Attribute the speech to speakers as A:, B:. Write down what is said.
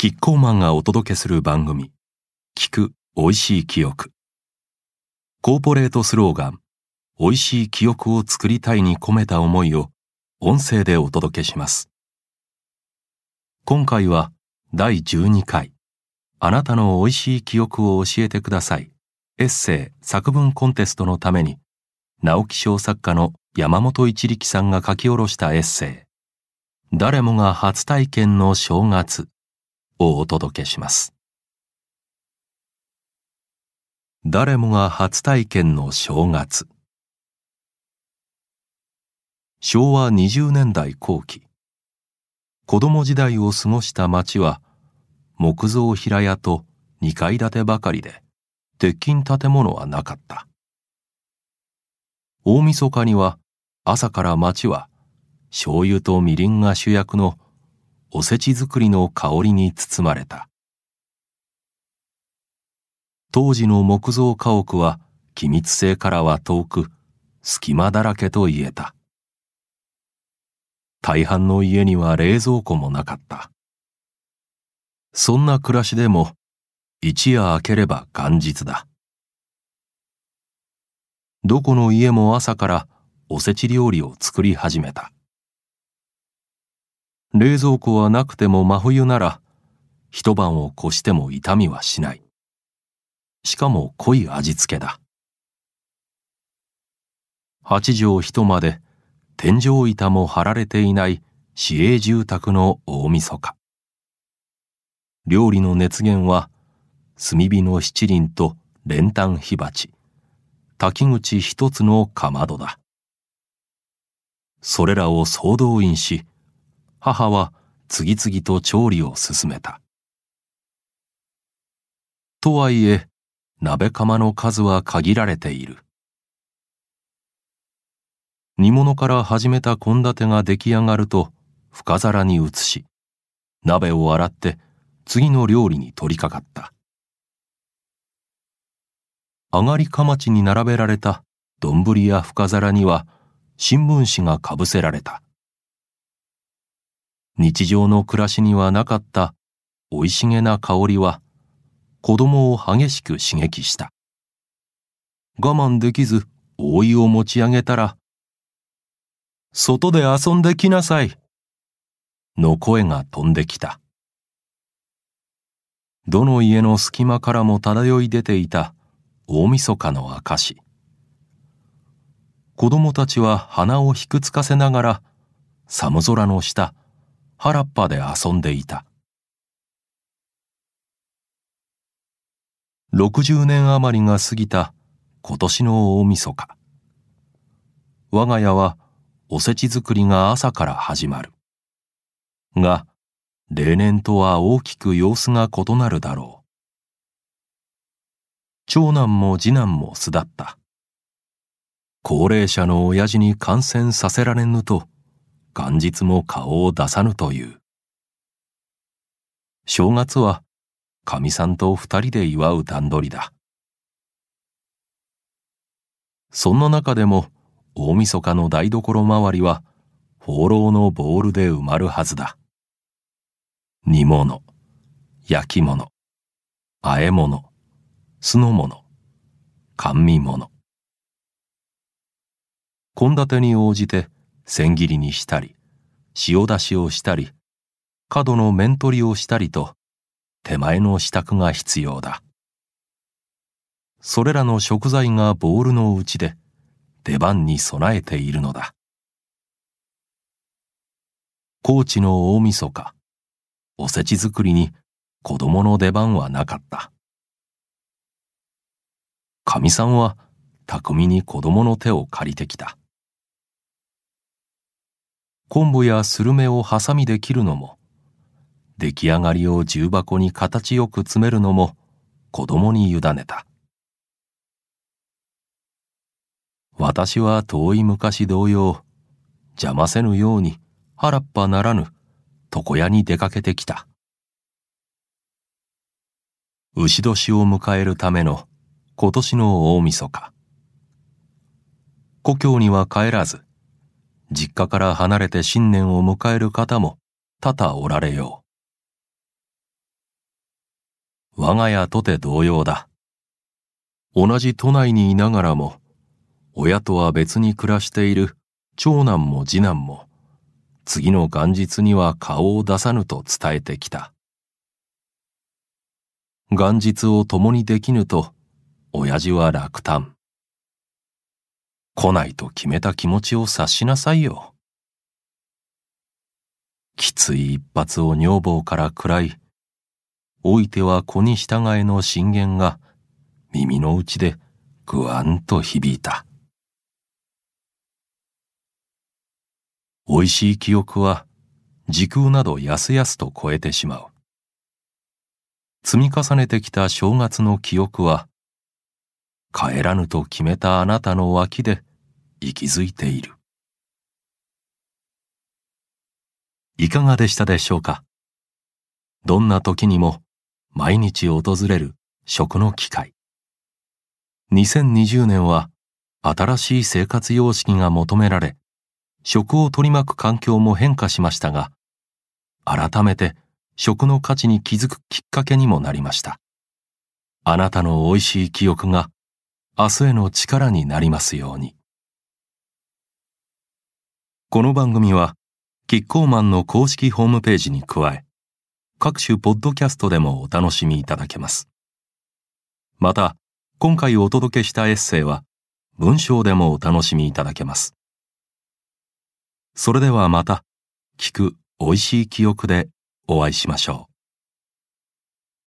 A: キッコーマンがお届けする番組聞く美味しい記憶。コーポレートスローガン美味しい記憶を作りたいに込めた思いを音声でお届けします。今回は第12回あなたの美味しい記憶を教えてください。エッセイ作文コンテストのために直木賞作家の山本一力さんが書き下ろしたエッセイ。誰もが初体験の正月。をお届けします。誰もが初体験の正月。昭和20年代後期。子供時代を過ごした町は木造平屋と2階建てばかりで鉄筋建物はなかった。大晦日には朝から町は醤油とみりんが主役のおせち作りの香りに包まれた。当時の木造家屋は機密性からは遠く隙間だらけと言えた。大半の家には冷蔵庫もなかった。そんな暮らしでも一夜明ければ元日だ。どこの家も朝からおせち料理を作り始めた。冷蔵庫はなくても真冬なら一晩を越しても痛みはしない。しかも濃い味付けだ。八畳一間で天井板も張られていない市営住宅の大晦日。料理の熱源は炭火の七輪と練炭火鉢。滝口一つのかまどだ。それらを総動員し母は次々と調理を進めた。とはいえ鍋釜の数は限られている。煮物から始めた献立が出来上がると深皿に移し鍋を洗って次の料理に取り掛かった。上がりかまちに並べられた丼や深皿には新聞紙がかぶせられた。日常の暮らしにはなかった生い茂な香りは子供を激しく刺激した。我慢できず覆いを持ち上げたら「外で遊んできなさい」の声が飛んできた。どの家の隙間からも漂い出ていた大晦日の証子供たちは鼻をひくつかせながら寒空の下原っぱで遊んでいた。60年余りが過ぎた今年の大晦日。我が家はおせち作りが朝から始まる。が例年とは大きく様子が異なるだろう。長男も次男も巣立った。高齢者の親父に感染させられぬと元日も顔を出さぬという。正月はかみさんと二人で祝う段取りだ。そんな中でも大晦日の台所周りは放浪のボールで埋まるはずだ。煮物焼き物和え物酢の物甘味物。献立に応じて千切りにしたり塩出しをしたり角の面取りをしたりと手前の支度が必要だ。それらの食材がボールの内で出番に備えているのだ。高知の大晦日おせち作りに子供の出番はなかった。かみさんは巧みに子供の手を借りてきた。昆布やスルメをハサミで切るのも出来上がりを重箱に形よく詰めるのも子供に委ねた。私は遠い昔同様邪魔せぬように原っぱならぬ床屋に出かけてきた。牛年を迎えるための今年の大晦日。故郷には帰らず実家から離れて新年を迎える方も多々おられよう我が家とて同様だ。同じ都内にいながらも、親とは別に暮らしている長男も次男も、次の元日には顔を出さぬと伝えてきた。元日を共にできぬと、親父は落胆。来ないと決めた気持ちを察しなさいよ。きつい一発を女房から食らい、おいては子に従えの進言が耳の内でぐわんと響いた。美味しい記憶は時空などやすやすと超えてしまう。積み重ねてきた正月の記憶は帰らぬと決めたあなたの脇で息づいている。いかがでしたでしょうか？どんな時にも毎日訪れる食の機会。2020年は新しい生活様式が求められ、食を取り巻く環境も変化しましたが、改めて食の価値に気づくきっかけにもなりました。あなたの美味しい記憶が明日への力になりますように。この番組は、キッコーマンの公式ホームページに加え、各種ポッドキャストでもお楽しみいただけます。また、今回お届けしたエッセイは、文章でもお楽しみいただけます。それではまた、聞く美味しい記憶でお会いしましょう。